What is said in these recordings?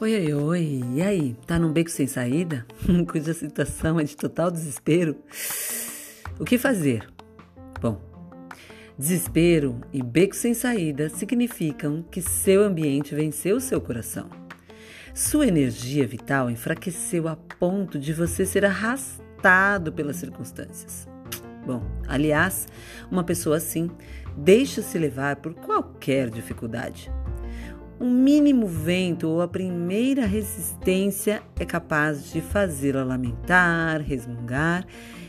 Oi, oi, oi. E aí, tá num beco sem saída? Cuja situação é de total desespero? O que fazer? Bom, desespero e beco sem saída significam que seu ambiente venceu seu coração. Sua energia vital enfraqueceu a ponto de você ser arrastado pelas circunstâncias. Bom, aliás, uma pessoa assim deixa-se levar por qualquer dificuldade um mínimo vento ou a primeira resistência é capaz de fazê-la lamentar, resmungar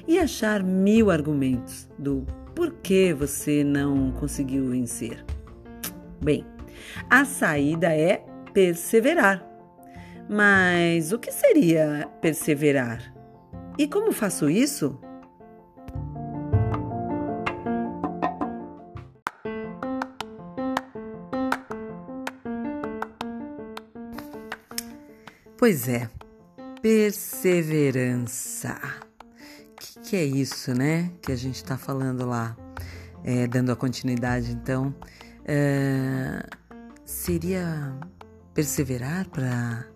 e achar mil argumentos do porquê você não conseguiu vencer. Bem, a saída é perseverar. Mas o que seria perseverar? E como faço isso? Pois é, perseverança. O que, que, é isso, né? Que a gente está falando lá, é, dando a continuidade, então. É, seria perseverar para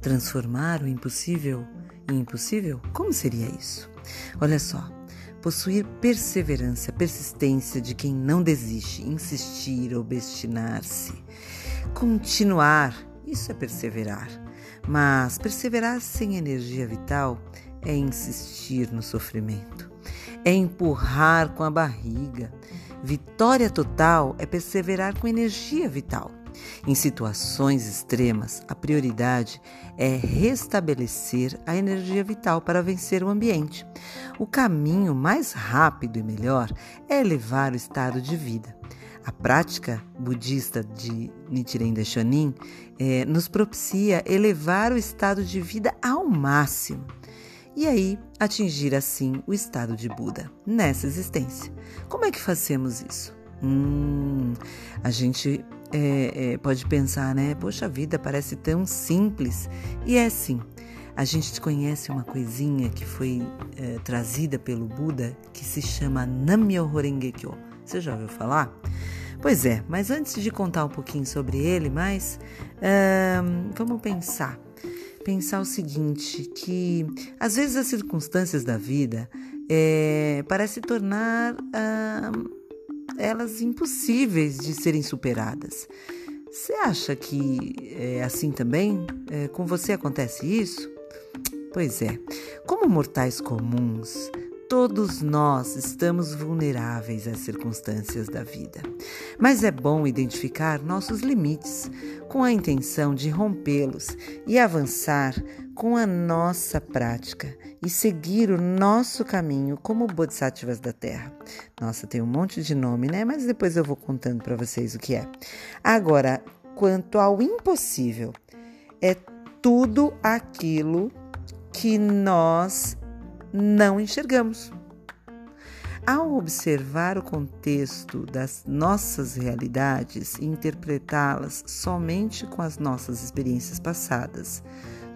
transformar o impossível em impossível? Como seria isso? Olha só. Possuir perseverança, persistência de quem não desiste, insistir, obstinar-se, continuar, isso é perseverar. Mas perseverar sem energia vital é insistir no sofrimento, é empurrar com a barriga. Vitória total é perseverar com energia vital. Em situações extremas, a prioridade é restabelecer a energia vital para vencer o ambiente. O caminho mais rápido e melhor é elevar o estado de vida. A prática budista de Nichiren Daishonin é, nos propicia elevar o estado de vida ao máximo e aí atingir assim o estado de Buda nessa existência. Como é que fazemos isso? Hum, a gente é, é, pode pensar, né? Poxa, a vida parece tão simples. E é sim. A gente conhece uma coisinha que foi é, trazida pelo Buda que se chama Namyo Horenge Kyo. Você já ouviu falar? Pois é, mas antes de contar um pouquinho sobre ele, mais vamos pensar. Pensar o seguinte, que às vezes as circunstâncias da vida é, parecem tornar elas impossíveis de serem superadas. Você acha que é assim também? É, com você acontece isso? Pois é, como mortais comuns, Todos nós estamos vulneráveis às circunstâncias da vida, mas é bom identificar nossos limites com a intenção de rompê-los e avançar com a nossa prática e seguir o nosso caminho como Bodhisattvas da Terra. Nossa, tem um monte de nome, né? Mas depois eu vou contando para vocês o que é. Agora, quanto ao impossível, é tudo aquilo que nós não enxergamos. Ao observar o contexto das nossas realidades e interpretá-las somente com as nossas experiências passadas,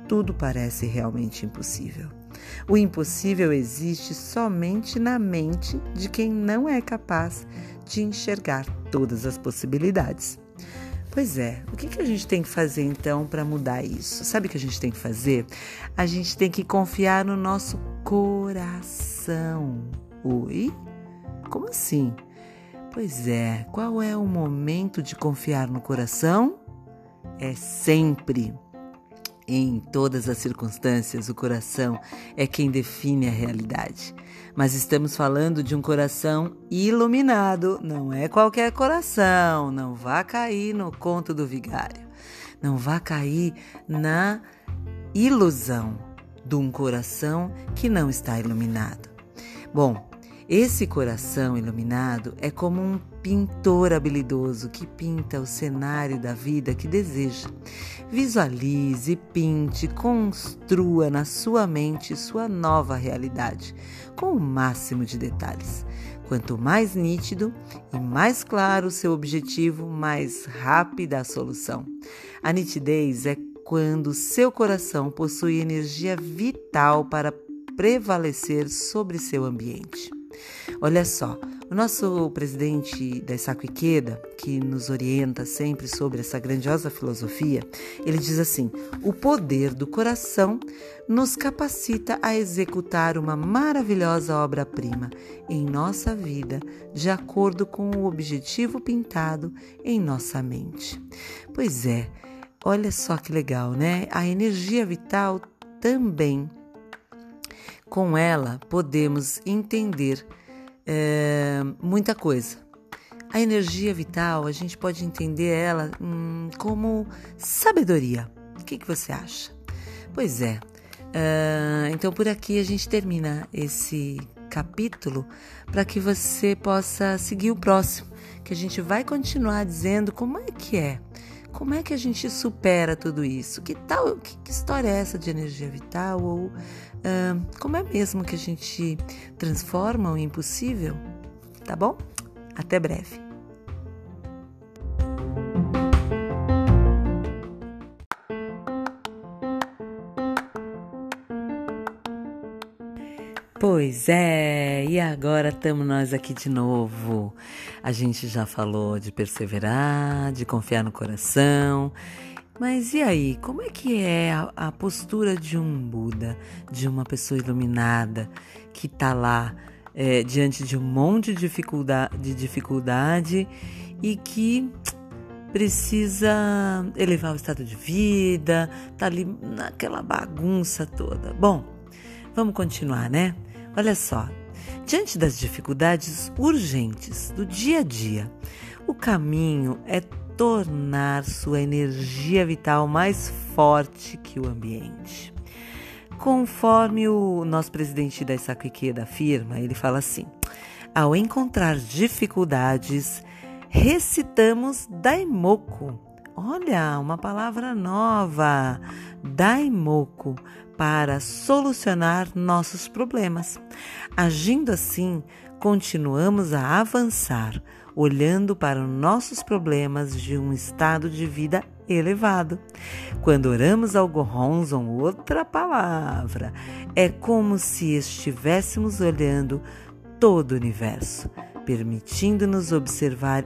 tudo parece realmente impossível. O impossível existe somente na mente de quem não é capaz de enxergar todas as possibilidades. Pois é, o que, que a gente tem que fazer então para mudar isso? Sabe o que a gente tem que fazer? A gente tem que confiar no nosso coração. Oi? Como assim? Pois é, qual é o momento de confiar no coração? É sempre. Em todas as circunstâncias, o coração é quem define a realidade. Mas estamos falando de um coração iluminado, não é qualquer coração. Não vá cair no conto do vigário. Não vá cair na ilusão de um coração que não está iluminado. Bom, esse coração iluminado é como um pintor habilidoso que pinta o cenário da vida que deseja. Visualize, pinte, construa na sua mente sua nova realidade, com o máximo de detalhes. Quanto mais nítido e mais claro o seu objetivo, mais rápida a solução. A nitidez é quando seu coração possui energia vital para prevalecer sobre seu ambiente. Olha só, O nosso presidente da Isaku Ikeda, que nos orienta sempre sobre essa grandiosa filosofia, ele diz assim: o poder do coração nos capacita a executar uma maravilhosa obra-prima em nossa vida, de acordo com o objetivo pintado em nossa mente. Pois é, olha só que legal, né? A energia vital também. Com ela podemos entender é, muita coisa. A energia vital, a gente pode entender ela hum, como sabedoria. O que, que você acha? Pois é. Uh, então, por aqui a gente termina esse capítulo para que você possa seguir o próximo, que a gente vai continuar dizendo como é que é, como é que a gente supera tudo isso, que tal, que, que história é essa de energia vital ou como é mesmo que a gente transforma o impossível? Tá bom? Até breve. Pois é, e agora estamos nós aqui de novo. A gente já falou de perseverar, de confiar no coração mas e aí, como é que é a, a postura de um Buda, de uma pessoa iluminada que está lá é, diante de um monte de dificuldade, de dificuldade e que precisa elevar o estado de vida, tá ali naquela bagunça toda. Bom, vamos continuar, né? Olha só, diante das dificuldades urgentes do dia a dia, o caminho é tornar sua energia vital mais forte que o ambiente. Conforme o nosso presidente da Isaku afirma, ele fala assim: ao encontrar dificuldades, recitamos Daimoku. Olha, uma palavra nova, Daimoku, para solucionar nossos problemas. Agindo assim, continuamos a avançar, olhando para os nossos problemas de um estado de vida elevado. Quando oramos ao Goronzon, outra palavra, é como se estivéssemos olhando todo o universo, permitindo-nos observar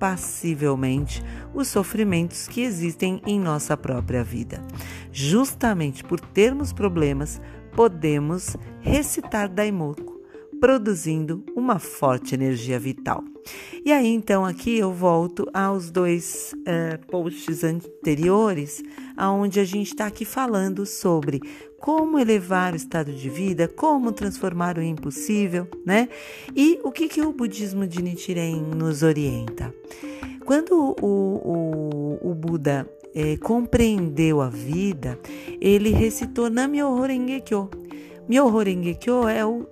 impassivelmente os sofrimentos que existem em nossa própria vida. Justamente por termos problemas, podemos recitar Daimoku produzindo uma forte energia vital. E aí, então, aqui eu volto aos dois uh, posts anteriores, aonde a gente está aqui falando sobre como elevar o estado de vida, como transformar o impossível, né? E o que, que o budismo de Nichiren nos orienta? Quando o, o, o Buda é, compreendeu a vida, ele recitou Nam-myoho Renge Kyo. Myoho Renge Kyo é o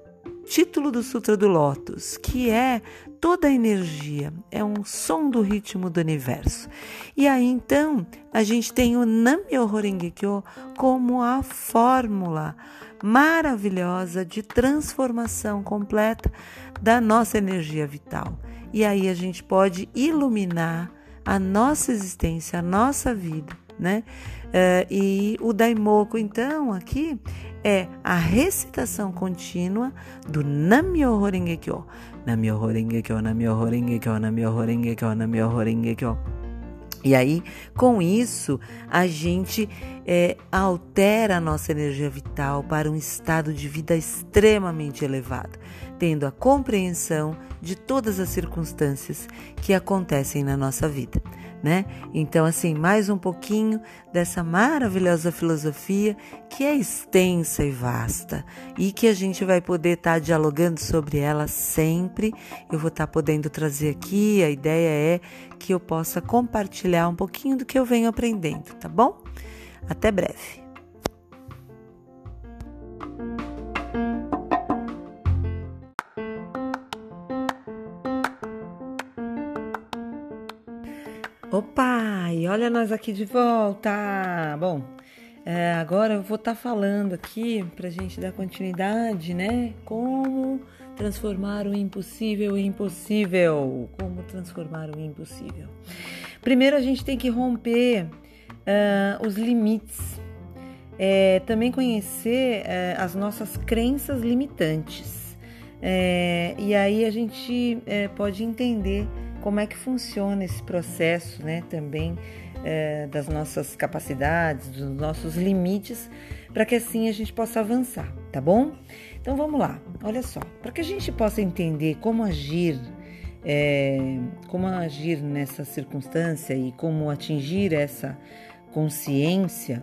título do Sutra do Lótus, que é toda a energia, é um som do ritmo do universo. E aí então a gente tem o Nam-myoho Renge Kyo como a fórmula maravilhosa de transformação completa da nossa energia vital. E aí a gente pode iluminar a nossa existência, a nossa vida, né? Uh, e o Daimoku, então, aqui é a recitação contínua do Nam-myoho Renge Kyo. Nam-myoho Renge Kyo, Nam-myoho Renge Kyo, Nam-myoho Renge Kyo, Nam-myoho Renge Kyo. E aí, com isso, a gente é, altera a nossa energia vital para um estado de vida extremamente elevado, tendo a compreensão de todas as circunstâncias que acontecem na nossa vida né? Então, assim, mais um pouquinho dessa maravilhosa filosofia que é extensa e vasta e que a gente vai poder estar tá dialogando sobre ela sempre. Eu vou estar tá podendo trazer aqui, a ideia é que eu possa compartilhar um pouquinho do que eu venho aprendendo, tá bom? Até breve. Olha nós aqui de volta! Bom, é, agora eu vou estar tá falando aqui para gente dar continuidade, né? Como transformar o impossível em impossível. Como transformar o impossível. Primeiro a gente tem que romper uh, os limites. É, também conhecer uh, as nossas crenças limitantes. É, e aí a gente é, pode entender como é que funciona esse processo, né? Também é, das nossas capacidades, dos nossos limites, para que assim a gente possa avançar, tá bom? Então vamos lá, olha só, para que a gente possa entender como agir, é, como agir nessa circunstância e como atingir essa consciência,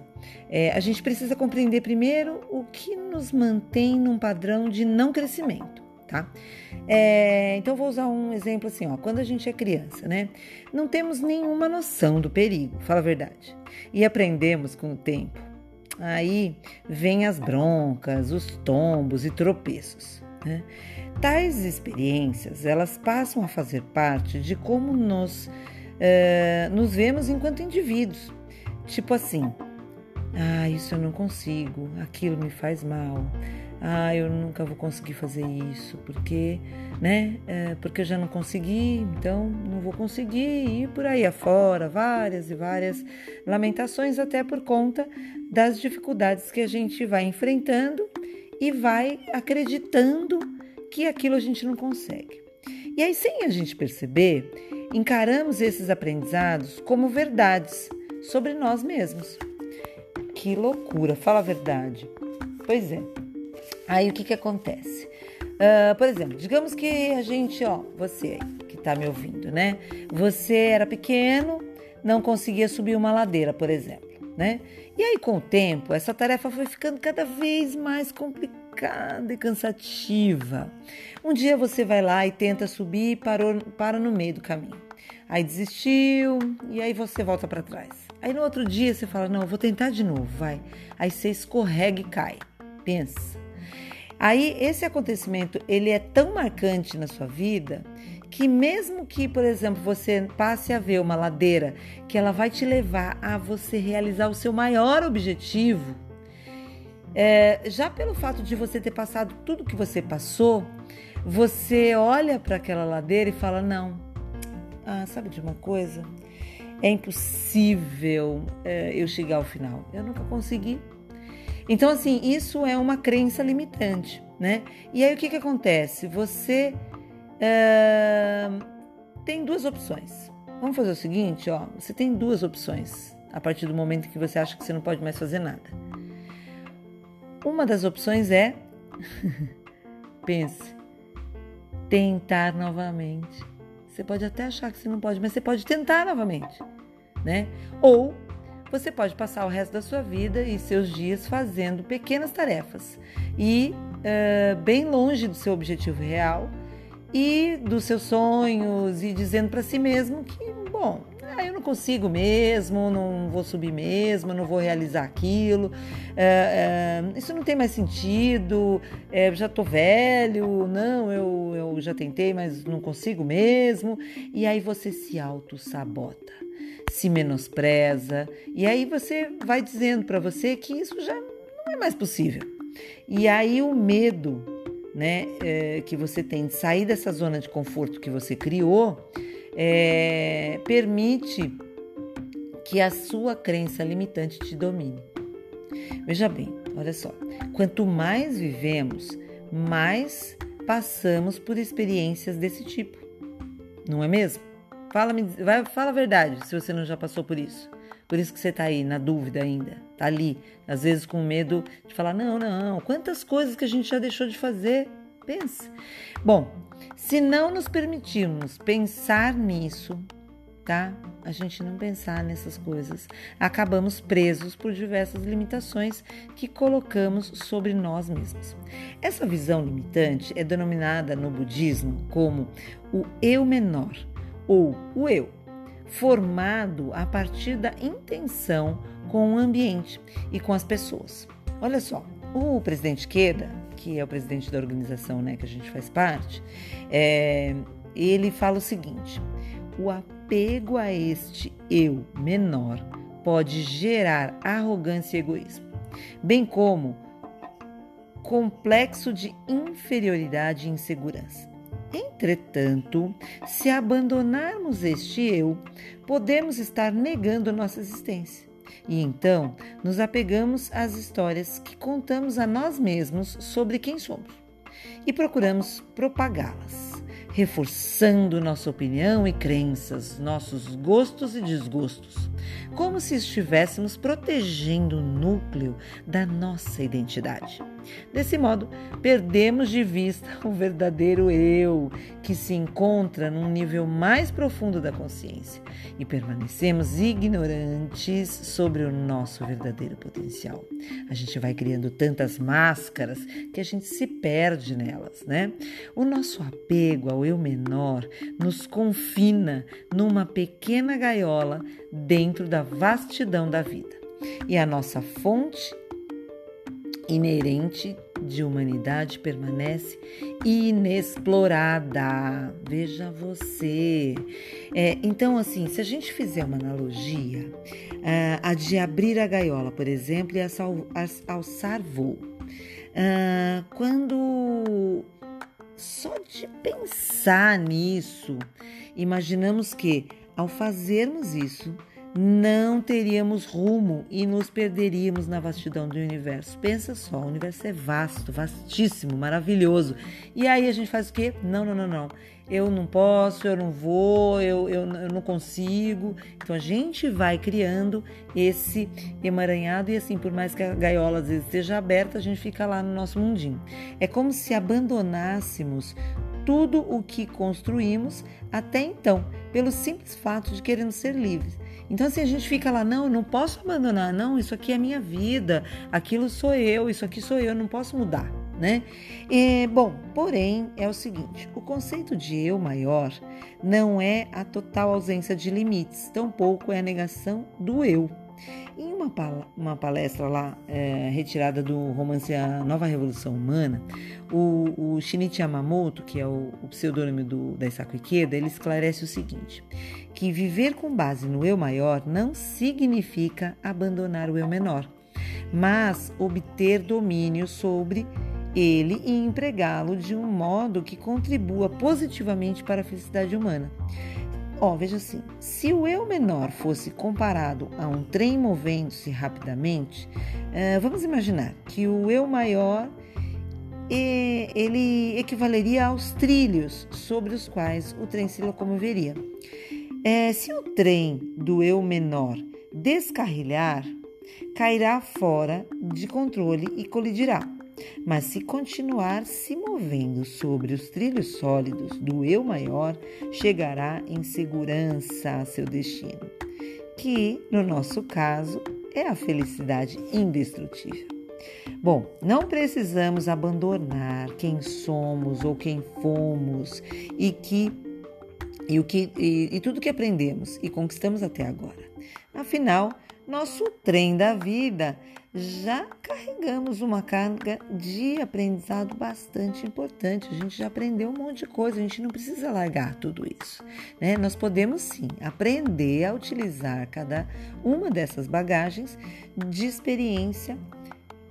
é, a gente precisa compreender primeiro o que nos mantém num padrão de não crescimento, tá? É, então vou usar um exemplo assim, ó, quando a gente é criança, né? Não temos nenhuma noção do perigo, fala a verdade, e aprendemos com o tempo. Aí vem as broncas, os tombos e tropeços. Né? Tais experiências elas passam a fazer parte de como nos, uh, nos vemos enquanto indivíduos Tipo assim, ah, isso eu não consigo, aquilo me faz mal, ah, eu nunca vou conseguir fazer isso, porque, né, é, porque eu já não consegui, então não vou conseguir, e por aí afora, várias e várias lamentações, até por conta das dificuldades que a gente vai enfrentando e vai acreditando que aquilo a gente não consegue. E aí, sem a gente perceber, encaramos esses aprendizados como verdades sobre nós mesmos. Que loucura, fala a verdade. Pois é. Aí o que, que acontece? Uh, por exemplo, digamos que a gente, ó, você que está me ouvindo, né? Você era pequeno, não conseguia subir uma ladeira, por exemplo, né? E aí, com o tempo, essa tarefa foi ficando cada vez mais complicada e cansativa. Um dia você vai lá e tenta subir e parou, para no meio do caminho. Aí desistiu e aí você volta para trás. Aí no outro dia você fala: Não, vou tentar de novo, vai. Aí você escorrega e cai. Pensa. Aí esse acontecimento ele é tão marcante na sua vida que mesmo que, por exemplo, você passe a ver uma ladeira que ela vai te levar a você realizar o seu maior objetivo, é, já pelo fato de você ter passado tudo que você passou, você olha para aquela ladeira e fala: não, ah, sabe de uma coisa? é impossível é, eu chegar ao final. Eu nunca consegui. Então, assim, isso é uma crença limitante, né? E aí o que, que acontece? Você é, tem duas opções. Vamos fazer o seguinte, ó. Você tem duas opções a partir do momento que você acha que você não pode mais fazer nada. Uma das opções é pense, tentar novamente você pode até achar que você não pode, mas você pode tentar novamente, né? Ou você pode passar o resto da sua vida e seus dias fazendo pequenas tarefas e uh, bem longe do seu objetivo real e dos seus sonhos e dizendo para si mesmo que, bom, ah, eu não consigo mesmo, não vou subir mesmo, não vou realizar aquilo, é, é, isso não tem mais sentido, já tô velho, não, eu, eu já tentei, mas não consigo mesmo. E aí você se auto-sabota, se menospreza, e aí você vai dizendo para você que isso já não é mais possível. E aí o medo né, é, que você tem de sair dessa zona de conforto que você criou é, permite que a sua crença limitante te domine. Veja bem, olha só, quanto mais vivemos, mais passamos por experiências desse tipo, não é mesmo? Fala, vai, fala a verdade se você não já passou por isso. Por isso que você está aí na dúvida ainda, tá ali, às vezes com medo de falar não, não. Quantas coisas que a gente já deixou de fazer? Pense. Bom, se não nos permitirmos pensar nisso, tá? A gente não pensar nessas coisas, acabamos presos por diversas limitações que colocamos sobre nós mesmos. Essa visão limitante é denominada no budismo como o eu menor ou o eu, formado a partir da intenção com o ambiente e com as pessoas. Olha só, o presidente Queda que é o presidente da organização né, que a gente faz parte, é, ele fala o seguinte: o apego a este eu menor pode gerar arrogância e egoísmo, bem como complexo de inferioridade e insegurança. Entretanto, se abandonarmos este eu, podemos estar negando nossa existência. E então nos apegamos às histórias que contamos a nós mesmos sobre quem somos. e procuramos propagá-las reforçando nossa opinião e crenças, nossos gostos e desgostos, como se estivéssemos protegendo o núcleo da nossa identidade. Desse modo, perdemos de vista o verdadeiro eu, que se encontra num nível mais profundo da consciência, e permanecemos ignorantes sobre o nosso verdadeiro potencial. A gente vai criando tantas máscaras que a gente se perde nelas, né? O nosso apego ao eu menor nos confina numa pequena gaiola dentro da vastidão da vida. E a nossa fonte inerente de humanidade permanece inexplorada. Veja você. É, então, assim, se a gente fizer uma analogia, uh, a de abrir a gaiola, por exemplo, e alçar voo. Uh, quando só de pensar nisso, imaginamos que ao fazermos isso, não teríamos rumo e nos perderíamos na vastidão do universo. Pensa só, o universo é vasto, vastíssimo, maravilhoso. E aí a gente faz o quê? Não, não, não, não. Eu não posso, eu não vou, eu, eu, eu não consigo. Então a gente vai criando esse emaranhado e assim, por mais que a gaiola às vezes esteja aberta, a gente fica lá no nosso mundinho. É como se abandonássemos tudo o que construímos até então, pelo simples fato de queremos ser livres. Então, assim, a gente fica lá, não, eu não posso abandonar, não, isso aqui é minha vida, aquilo sou eu, isso aqui sou eu, eu não posso mudar, né? E, bom, porém, é o seguinte: o conceito de eu maior não é a total ausência de limites, tampouco é a negação do eu. Em uma, uma palestra lá, é, retirada do romance A Nova Revolução Humana, o, o Shinichi Yamamoto, que é o, o pseudônimo do, da Isako Ikeda, ele esclarece o seguinte, que viver com base no eu maior não significa abandonar o eu menor, mas obter domínio sobre ele e empregá-lo de um modo que contribua positivamente para a felicidade humana. Ó, oh, veja assim: se o eu menor fosse comparado a um trem movendo-se rapidamente, uh, vamos imaginar que o eu maior ele equivaleria aos trilhos sobre os quais o trem se locomoveria. É, se o trem do eu menor descarrilhar, cairá fora de controle e colidirá. Mas se continuar se movendo sobre os trilhos sólidos do eu maior, chegará em segurança a seu destino, que, no nosso caso, é a felicidade indestrutível. Bom, não precisamos abandonar quem somos ou quem fomos e que e, o que, e, e tudo que aprendemos e conquistamos até agora. Afinal, nosso trem da vida já carregamos uma carga de aprendizado bastante importante. A gente já aprendeu um monte de coisa, a gente não precisa largar tudo isso. Né? Nós podemos sim aprender a utilizar cada uma dessas bagagens de experiência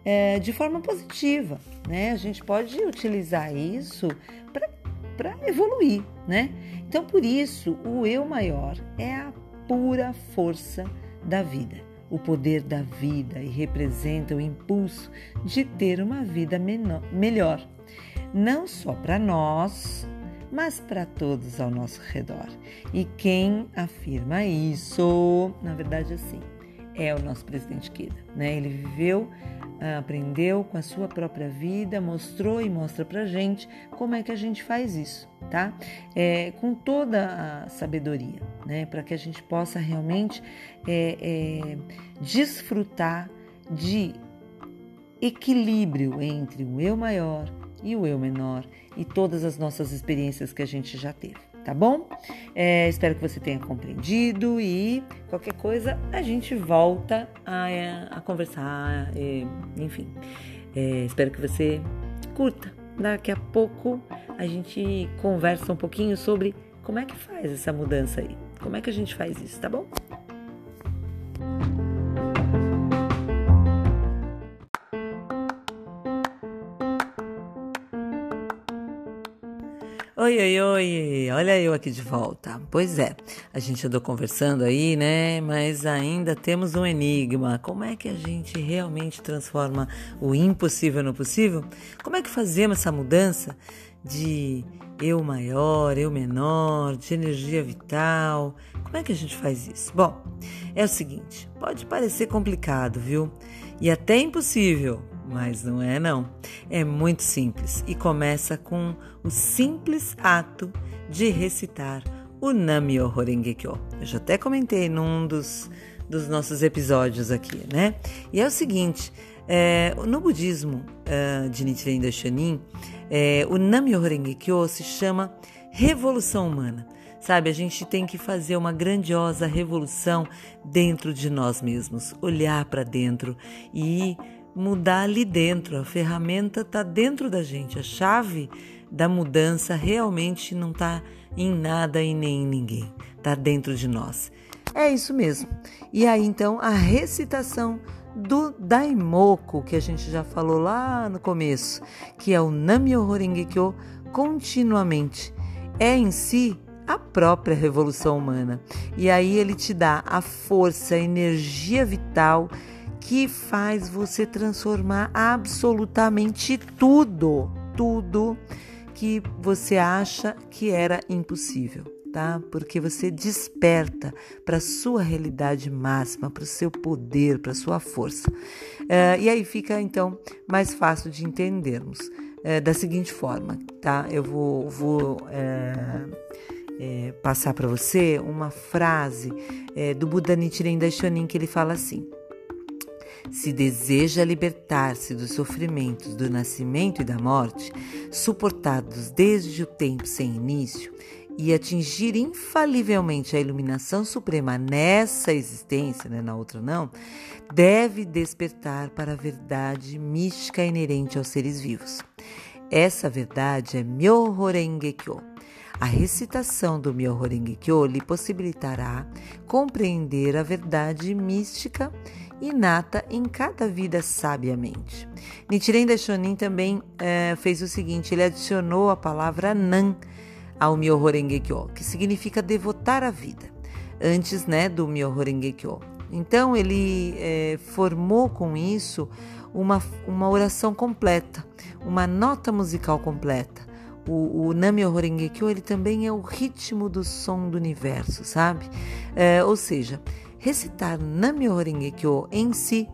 é, de forma positiva. Né? A gente pode utilizar isso para evoluir. Né? Então, por isso, o eu maior é a pura força da vida o poder da vida e representa o impulso de ter uma vida menor, melhor, não só para nós, mas para todos ao nosso redor. E quem afirma isso, na verdade, assim, é o nosso presidente Kida. Né? Ele viveu aprendeu com a sua própria vida, mostrou e mostra pra gente como é que a gente faz isso, tá? É, com toda a sabedoria, né? Para que a gente possa realmente é, é, desfrutar de equilíbrio entre o eu maior e o eu menor e todas as nossas experiências que a gente já teve tá bom? É, espero que você tenha compreendido e qualquer coisa a gente volta a, a conversar, é, enfim. É, espero que você curta. Daqui a pouco a gente conversa um pouquinho sobre como é que faz essa mudança aí. Como é que a gente faz isso, tá bom? Oi, Oi, oi, olha eu aqui de volta. Pois é, a gente andou conversando aí, né? Mas ainda temos um enigma. Como é que a gente realmente transforma o impossível no possível? Como é que fazemos essa mudança de eu maior, eu menor, de energia vital? Como é que a gente faz isso? Bom, é o seguinte: pode parecer complicado, viu? E até impossível, mas não é não. É muito simples e começa com o simples ato de recitar o Namyo Horenge Kyo. Eu já até comentei num dos, dos nossos episódios aqui, né? E é o seguinte, é, no budismo uh, de Nichiren Daishonin, é, o Namyo Horenge Kyo se chama revolução humana. Sabe, a gente tem que fazer uma grandiosa revolução dentro de nós mesmos, olhar para dentro e mudar ali dentro. A ferramenta está dentro da gente. A chave da mudança realmente não está em nada e nem em ninguém. Está dentro de nós. É isso mesmo. E aí então a recitação do Daimoku, que a gente já falou lá no começo, que é o Namyo Horengekyo continuamente. É em si a própria revolução humana. E aí ele te dá a força, a energia vital que faz você transformar absolutamente tudo, tudo que você acha que era impossível, tá? Porque você desperta para a sua realidade máxima, para o seu poder, para sua força. Uh, e aí fica então mais fácil de entendermos uh, da seguinte forma, tá? Eu vou, vou uh, passar para você uma frase do Buda Nichiren Daishonin que ele fala assim. Se deseja libertar-se dos sofrimentos do nascimento e da morte, suportados desde o tempo sem início, e atingir infalivelmente a iluminação suprema nessa existência, né, na outra não, deve despertar para a verdade mística inerente aos seres vivos. Essa verdade é Myoho Renge Kyo. A recitação do Myoho Renge Kyo lhe possibilitará compreender a verdade mística inata em cada vida sabiamente. Nichiren Daishonin também é, fez o seguinte, ele adicionou a palavra Nan ao Myoho Renge Kyo, que significa devotar a vida, antes né, do Myoho Renge Kyo. Então ele é, formou com isso uma, uma oração completa, uma nota musical completa. O, o Namyo Renge Kyo ele também é o ritmo do som do universo, sabe? É, ou seja, Recitar Namyo Renge Kyo em si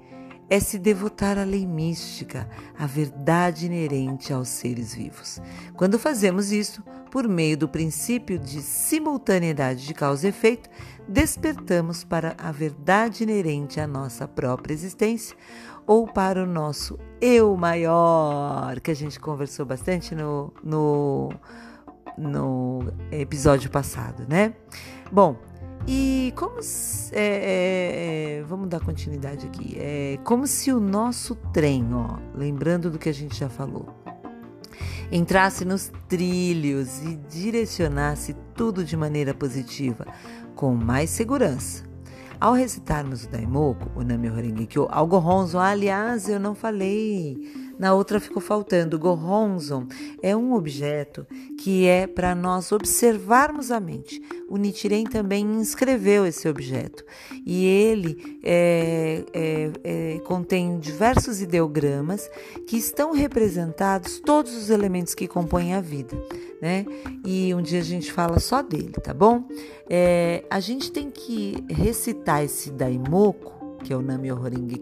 é se devotar à lei mística, à verdade inerente aos seres vivos. Quando fazemos isso, por meio do princípio de simultaneidade de causa e efeito, despertamos para a verdade inerente à nossa própria existência ou para o nosso eu maior, que a gente conversou bastante no, no, no episódio passado, né? Bom, e como se, é, é, é, vamos dar continuidade aqui. É como se o nosso trem, ó, lembrando do que a gente já falou, entrasse nos trilhos e direcionasse tudo de maneira positiva, com mais segurança. Ao recitarmos o Daimoku, o Nami Horengekyo, ao Gohonzo, aliás, eu não falei na outra ficou faltando. Gohonzon é um objeto que é para nós observarmos a mente. O Nichiren também inscreveu esse objeto e ele é, é, é, contém diversos ideogramas que estão representados todos os elementos que compõem a vida, né? E um dia a gente fala só dele, tá bom? É, a gente tem que recitar esse Daimoku que é o Nami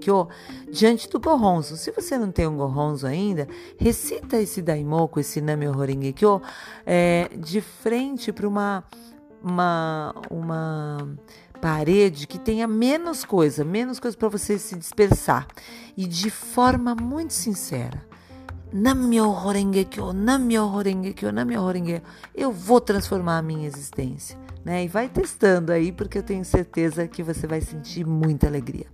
Kyo, diante do Gohonzo. Se você não tem um Gohonzo ainda, recita esse Daimoku, esse Nami Kyo, é, de frente para uma, uma, uma parede que tenha menos coisa, menos coisa para você se dispersar. E de forma muito sincera. Eu vou transformar a minha existência né? E vai testando aí, porque eu tenho certeza que você vai sentir muita alegria.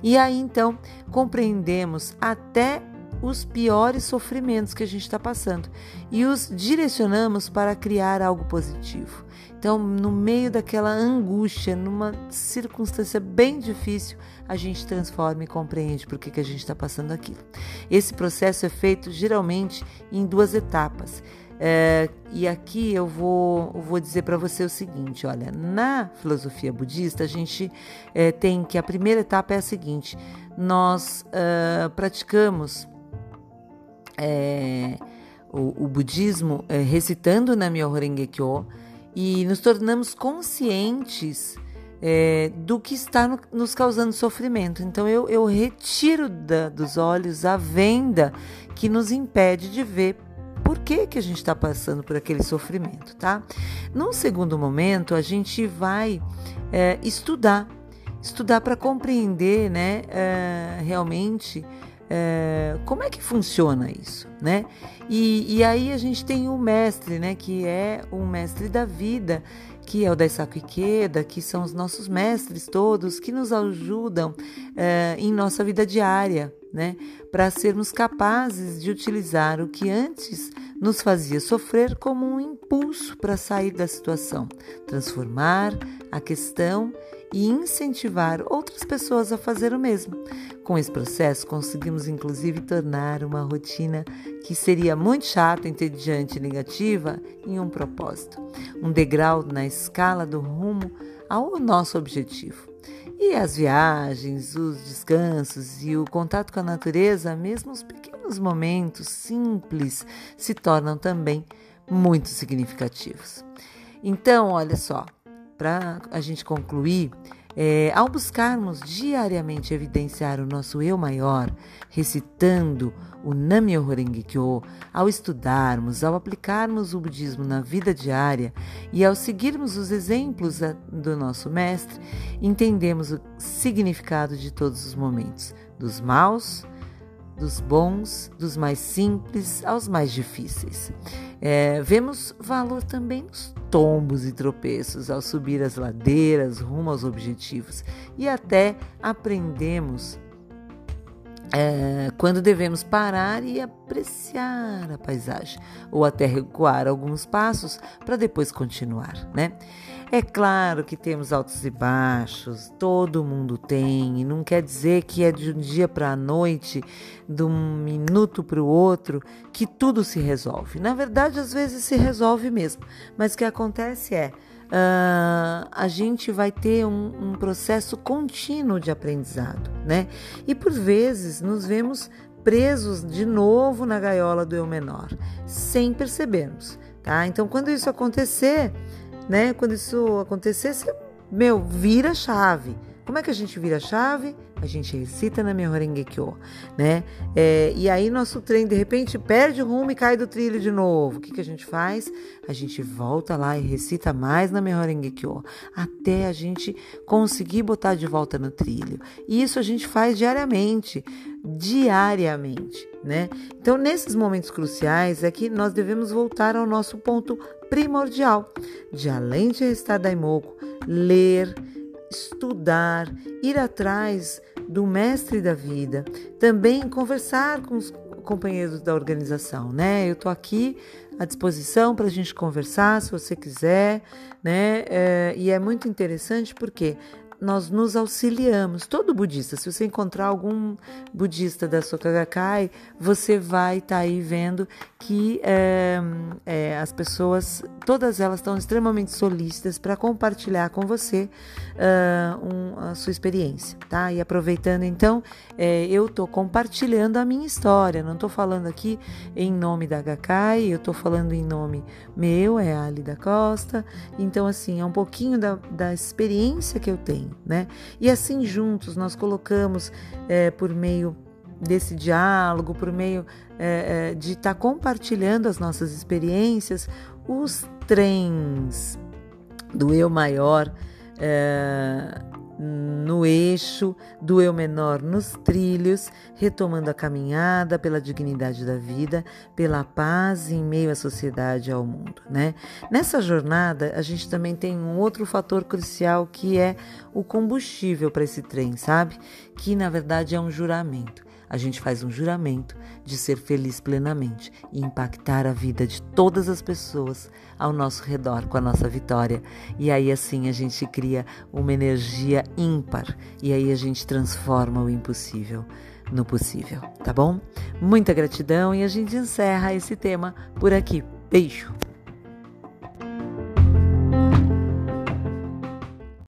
E aí então compreendemos até os piores sofrimentos que a gente está passando e os direcionamos para criar algo positivo. Então, no meio daquela angústia, numa circunstância bem difícil, a gente transforma e compreende por que, que a gente está passando aquilo. Esse processo é feito geralmente em duas etapas. É, e aqui eu vou, vou dizer para você o seguinte: olha, na filosofia budista, a gente é, tem que a primeira etapa é a seguinte: nós uh, praticamos é, o, o, budismo é, recitando na Myoho Kyo e nos tornamos conscientes é, do que está no, nos causando sofrimento. Então eu, eu retiro da, dos olhos a venda que nos impede de ver por que, que a gente está passando por aquele sofrimento, tá? Num segundo momento, a gente vai é, estudar, estudar para compreender, né, é, realmente é, como é que funciona isso, né? E, e, aí a gente tem o mestre, né, que é o mestre da vida, que é o Daisaku Ikeda, que são os nossos mestres todos, que nos ajudam é, em nossa vida diária, né, para sermos capazes de utilizar o que antes nos fazia sofrer como um impulso para sair da situação, transformar a questão e incentivar outras pessoas a fazer o mesmo. Com esse processo, conseguimos inclusive tornar uma rotina que seria muito chata, entediante e negativa em um propósito, um degrau na escala do rumo ao nosso objetivo. E as viagens, os descansos e o contato com a natureza, mesmo os pequenos momentos simples, se tornam também muito significativos. Então, olha só, para a gente concluir, é, ao buscarmos diariamente evidenciar o nosso eu maior, recitando o Nam-myoho Renge-kyo, ao estudarmos, ao aplicarmos o budismo na vida diária e ao seguirmos os exemplos do nosso mestre, entendemos o significado de todos os momentos, dos maus, dos bons, dos mais simples aos mais difíceis. É, vemos valor também nos tombos e tropeços ao subir as ladeiras rumo aos objetivos e até aprendemos é, quando devemos parar e apreciar a paisagem, ou até recuar alguns passos para depois continuar, né? É claro que temos altos e baixos, todo mundo tem, e não quer dizer que é de um dia para a noite, de um minuto para o outro, que tudo se resolve. Na verdade, às vezes se resolve mesmo, mas o que acontece é. Uh, a gente vai ter um, um processo contínuo de aprendizado, né? E por vezes nos vemos presos de novo na gaiola do eu menor, sem percebermos, tá? Então, quando isso acontecer, né? Quando isso acontecer, você, meu, vira chave. Como é que a gente vira chave? A gente recita na minha né? É, e aí nosso trem de repente perde o rumo e cai do trilho de novo. O que, que a gente faz? A gente volta lá e recita mais na minha até a gente conseguir botar de volta no trilho. E isso a gente faz diariamente, diariamente, né? Então, nesses momentos cruciais é que nós devemos voltar ao nosso ponto primordial de além de estar daimoku, ler, estudar, ir atrás do mestre da vida, também conversar com os companheiros da organização, né? Eu estou aqui à disposição para a gente conversar, se você quiser, né? É, e é muito interessante porque nós nos auxiliamos. Todo budista, se você encontrar algum budista da Soka Gakkai, você vai estar tá aí vendo que é, é, as pessoas, todas elas estão extremamente solícitas para compartilhar com você uh, um, a sua experiência, tá? E aproveitando então, é, eu estou compartilhando a minha história, não estou falando aqui em nome da Gakkai, eu estou falando em nome meu, é Ali da Costa, então assim, é um pouquinho da, da experiência que eu tenho, né? E assim juntos nós colocamos é, por meio desse diálogo, por meio é, é, de estar tá compartilhando as nossas experiências, os trens do eu maior é, no eixo, do eu menor nos trilhos, retomando a caminhada pela dignidade da vida, pela paz em meio à sociedade e ao mundo, né? Nessa jornada, a gente também tem um outro fator crucial que é o combustível para esse trem, sabe? Que na verdade é um juramento a gente faz um juramento de ser feliz plenamente e impactar a vida de todas as pessoas ao nosso redor com a nossa vitória. E aí assim a gente cria uma energia ímpar e aí a gente transforma o impossível no possível, tá bom? Muita gratidão e a gente encerra esse tema por aqui. Beijo!